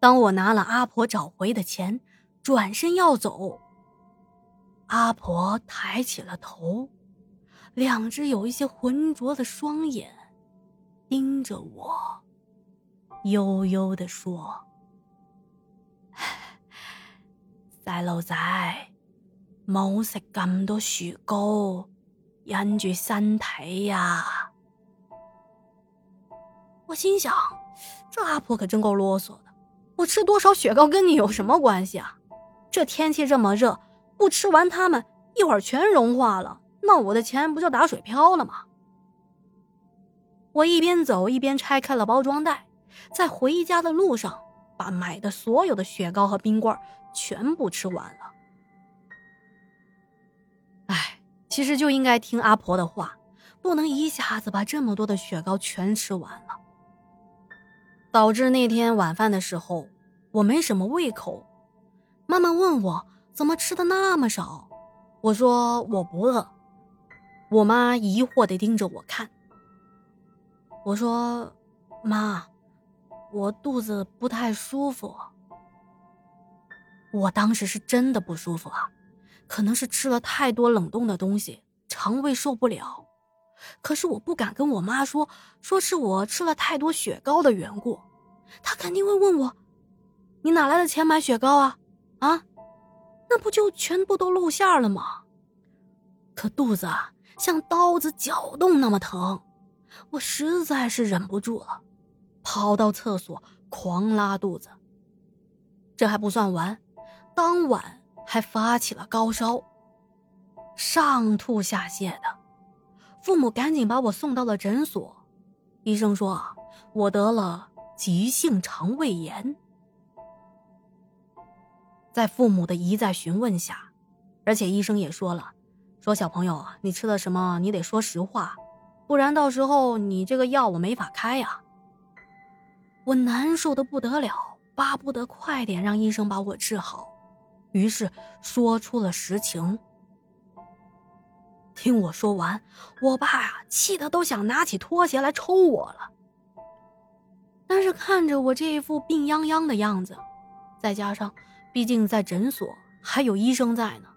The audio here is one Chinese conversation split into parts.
当我拿了阿婆找回的钱，转身要走，阿婆抬起了头，两只有一些浑浊的双眼盯着我，悠悠的说：“细路仔，冇食咁多雪糕，忍住身体呀。”我心想，这阿婆可真够啰嗦的。我吃多少雪糕跟你有什么关系啊？这天气这么热，不吃完它们一会儿全融化了，那我的钱不就打水漂了吗？我一边走一边拆开了包装袋，在回家的路上把买的所有的雪糕和冰棍全部吃完了。哎，其实就应该听阿婆的话，不能一下子把这么多的雪糕全吃完了。导致那天晚饭的时候，我没什么胃口。妈妈问我怎么吃的那么少，我说我不饿。我妈疑惑的盯着我看。我说：“妈，我肚子不太舒服。”我当时是真的不舒服啊，可能是吃了太多冷冻的东西，肠胃受不了。可是我不敢跟我妈说，说是我吃了太多雪糕的缘故，她肯定会问我：“你哪来的钱买雪糕啊？啊，那不就全部都露馅了吗？”可肚子啊，像刀子绞动那么疼，我实在是忍不住了，跑到厕所狂拉肚子。这还不算完，当晚还发起了高烧，上吐下泻的。父母赶紧把我送到了诊所，医生说我得了急性肠胃炎。在父母的一再询问下，而且医生也说了，说小朋友你吃了什么，你得说实话，不然到时候你这个药我没法开呀。我难受的不得了，巴不得快点让医生把我治好，于是说出了实情。听我说完，我爸呀，气得都想拿起拖鞋来抽我了。但是看着我这一副病殃殃的样子，再加上毕竟在诊所还有医生在呢，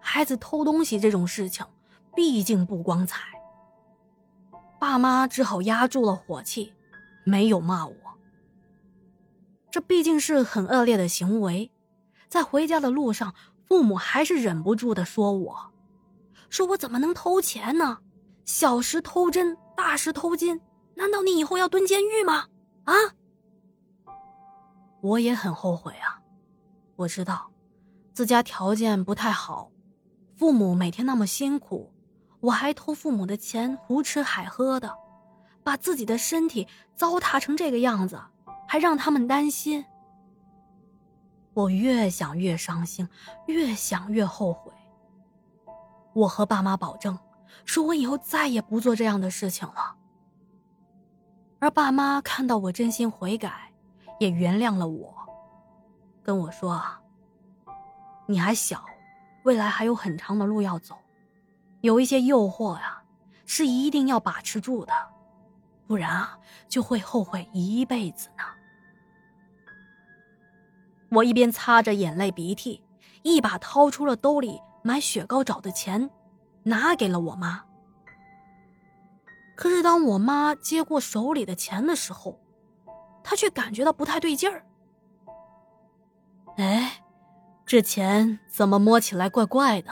孩子偷东西这种事情毕竟不光彩。爸妈只好压住了火气，没有骂我。这毕竟是很恶劣的行为，在回家的路上，父母还是忍不住的说我。说我怎么能偷钱呢？小时偷针，大时偷金，难道你以后要蹲监狱吗？啊！我也很后悔啊！我知道，自家条件不太好，父母每天那么辛苦，我还偷父母的钱，胡吃海喝的，把自己的身体糟蹋成这个样子，还让他们担心。我越想越伤心，越想越后悔。我和爸妈保证，说我以后再也不做这样的事情了。而爸妈看到我真心悔改，也原谅了我，跟我说：“你还小，未来还有很长的路要走，有一些诱惑呀，是一定要把持住的，不然啊，就会后悔一辈子呢。”我一边擦着眼泪鼻涕，一把掏出了兜里。买雪糕找的钱，拿给了我妈。可是当我妈接过手里的钱的时候，她却感觉到不太对劲儿。哎，这钱怎么摸起来怪怪的？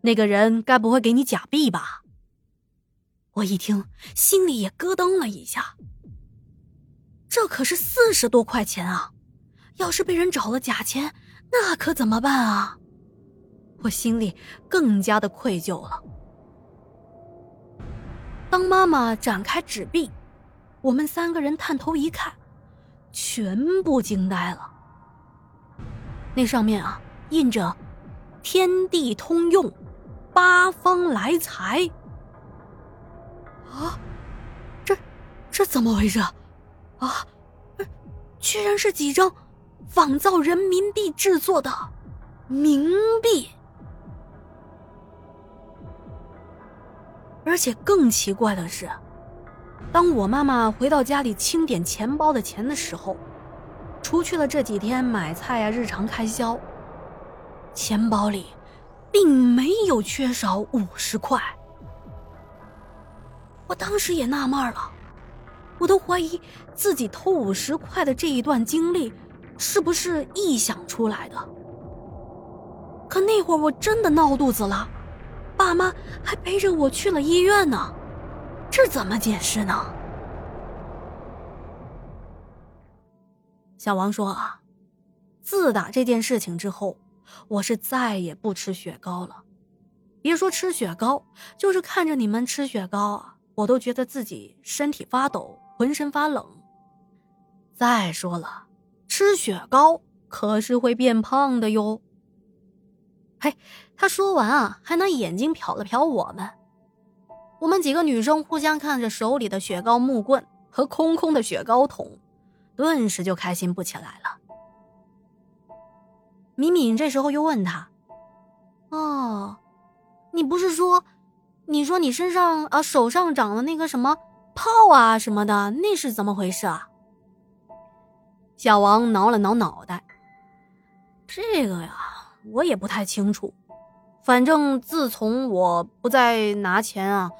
那个人该不会给你假币吧？我一听，心里也咯噔了一下。这可是四十多块钱啊！要是被人找了假钱，那可怎么办啊？我心里更加的愧疚了。当妈妈展开纸币，我们三个人探头一看，全部惊呆了。那上面啊印着“天地通用，八方来财”。啊，这这怎么回事？啊，居然是几张仿造人民币制作的冥币。而且更奇怪的是，当我妈妈回到家里清点钱包的钱的时候，除去了这几天买菜啊日常开销，钱包里并没有缺少五十块。我当时也纳闷了，我都怀疑自己偷五十块的这一段经历是不是臆想出来的。可那会儿我真的闹肚子了，爸妈还背着我去了医院呢，这怎么解释呢？小王说啊，自打这件事情之后，我是再也不吃雪糕了。别说吃雪糕，就是看着你们吃雪糕啊，我都觉得自己身体发抖，浑身发冷。再说了，吃雪糕可是会变胖的哟。嘿，他说完啊，还拿眼睛瞟了瞟我们。我们几个女生互相看着手里的雪糕木棍和空空的雪糕桶。顿时就开心不起来了。敏敏这时候又问他：“哦，你不是说，你说你身上啊手上长了那个什么泡啊什么的，那是怎么回事啊？”小王挠了挠脑袋：“这个呀，我也不太清楚。反正自从我不再拿钱啊，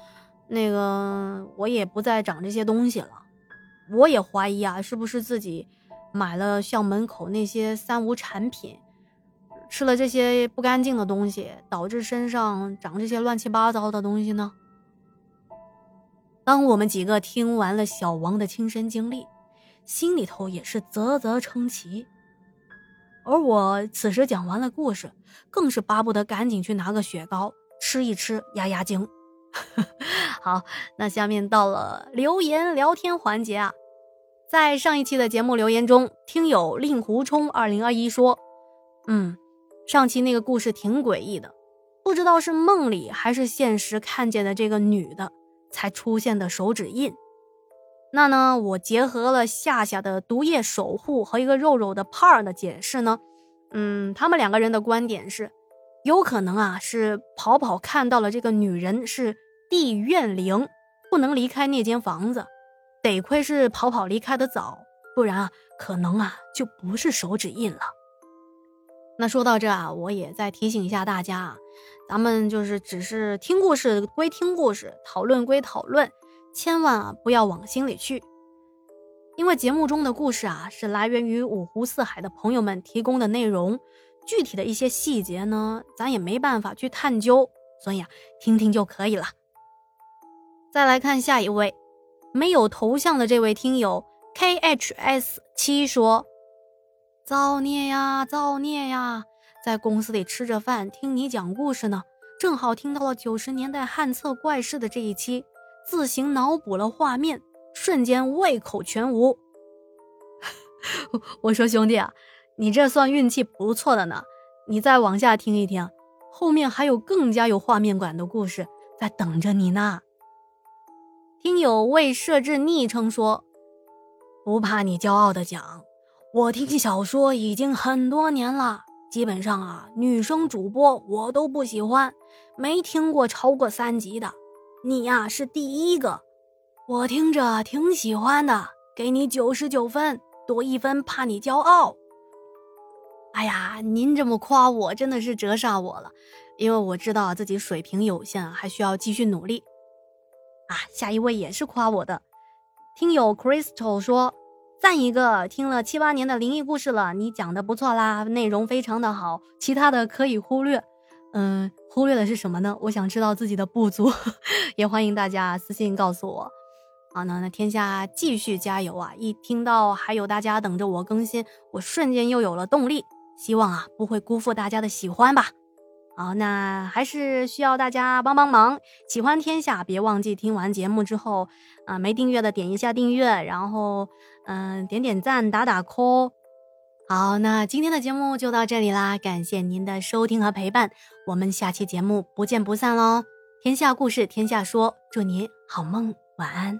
那个我也不再长这些东西了。”我也怀疑啊，是不是自己买了校门口那些三无产品，吃了这些不干净的东西，导致身上长这些乱七八糟的东西呢？当我们几个听完了小王的亲身经历，心里头也是啧啧称奇。而我此时讲完了故事，更是巴不得赶紧去拿个雪糕吃一吃压压惊。好，那下面到了留言聊天环节啊，在上一期的节目留言中，听友令狐冲二零二一说，嗯，上期那个故事挺诡异的，不知道是梦里还是现实看见的这个女的才出现的手指印。那呢，我结合了夏夏的毒液守护和一个肉肉的帕儿的解释呢，嗯，他们两个人的观点是，有可能啊是跑跑看到了这个女人是。地怨灵不能离开那间房子，得亏是跑跑离开的早，不然啊，可能啊就不是手指印了。那说到这啊，我也再提醒一下大家啊，咱们就是只是听故事归听故事，讨论归讨论，千万啊不要往心里去。因为节目中的故事啊是来源于五湖四海的朋友们提供的内容，具体的一些细节呢，咱也没办法去探究，所以啊，听听就可以了。再来看下一位，没有头像的这位听友 K H S 七说：“造孽呀，造孽呀！在公司里吃着饭，听你讲故事呢，正好听到了九十年代汉册怪事的这一期，自行脑补了画面，瞬间胃口全无。我说兄弟啊，你这算运气不错的呢，你再往下听一听，后面还有更加有画面感的故事在等着你呢。”听友未设置昵称说：“不怕你骄傲的讲，我听小说已经很多年了，基本上啊，女生主播我都不喜欢，没听过超过三集的。你呀是第一个，我听着挺喜欢的，给你九十九分，多一分怕你骄傲。哎呀，您这么夸我，真的是折煞我了，因为我知道自己水平有限，还需要继续努力。”啊，下一位也是夸我的，听友 Crystal 说赞一个，听了七八年的灵异故事了，你讲的不错啦，内容非常的好，其他的可以忽略。嗯，忽略的是什么呢？我想知道自己的不足，也欢迎大家私信告诉我。好，那那天下继续加油啊！一听到还有大家等着我更新，我瞬间又有了动力，希望啊不会辜负大家的喜欢吧。好，那还是需要大家帮帮忙。喜欢天下，别忘记听完节目之后，啊，没订阅的点一下订阅，然后，嗯，点点赞，打打 call。好，那今天的节目就到这里啦，感谢您的收听和陪伴，我们下期节目不见不散喽！天下故事，天下说，祝您好梦，晚安。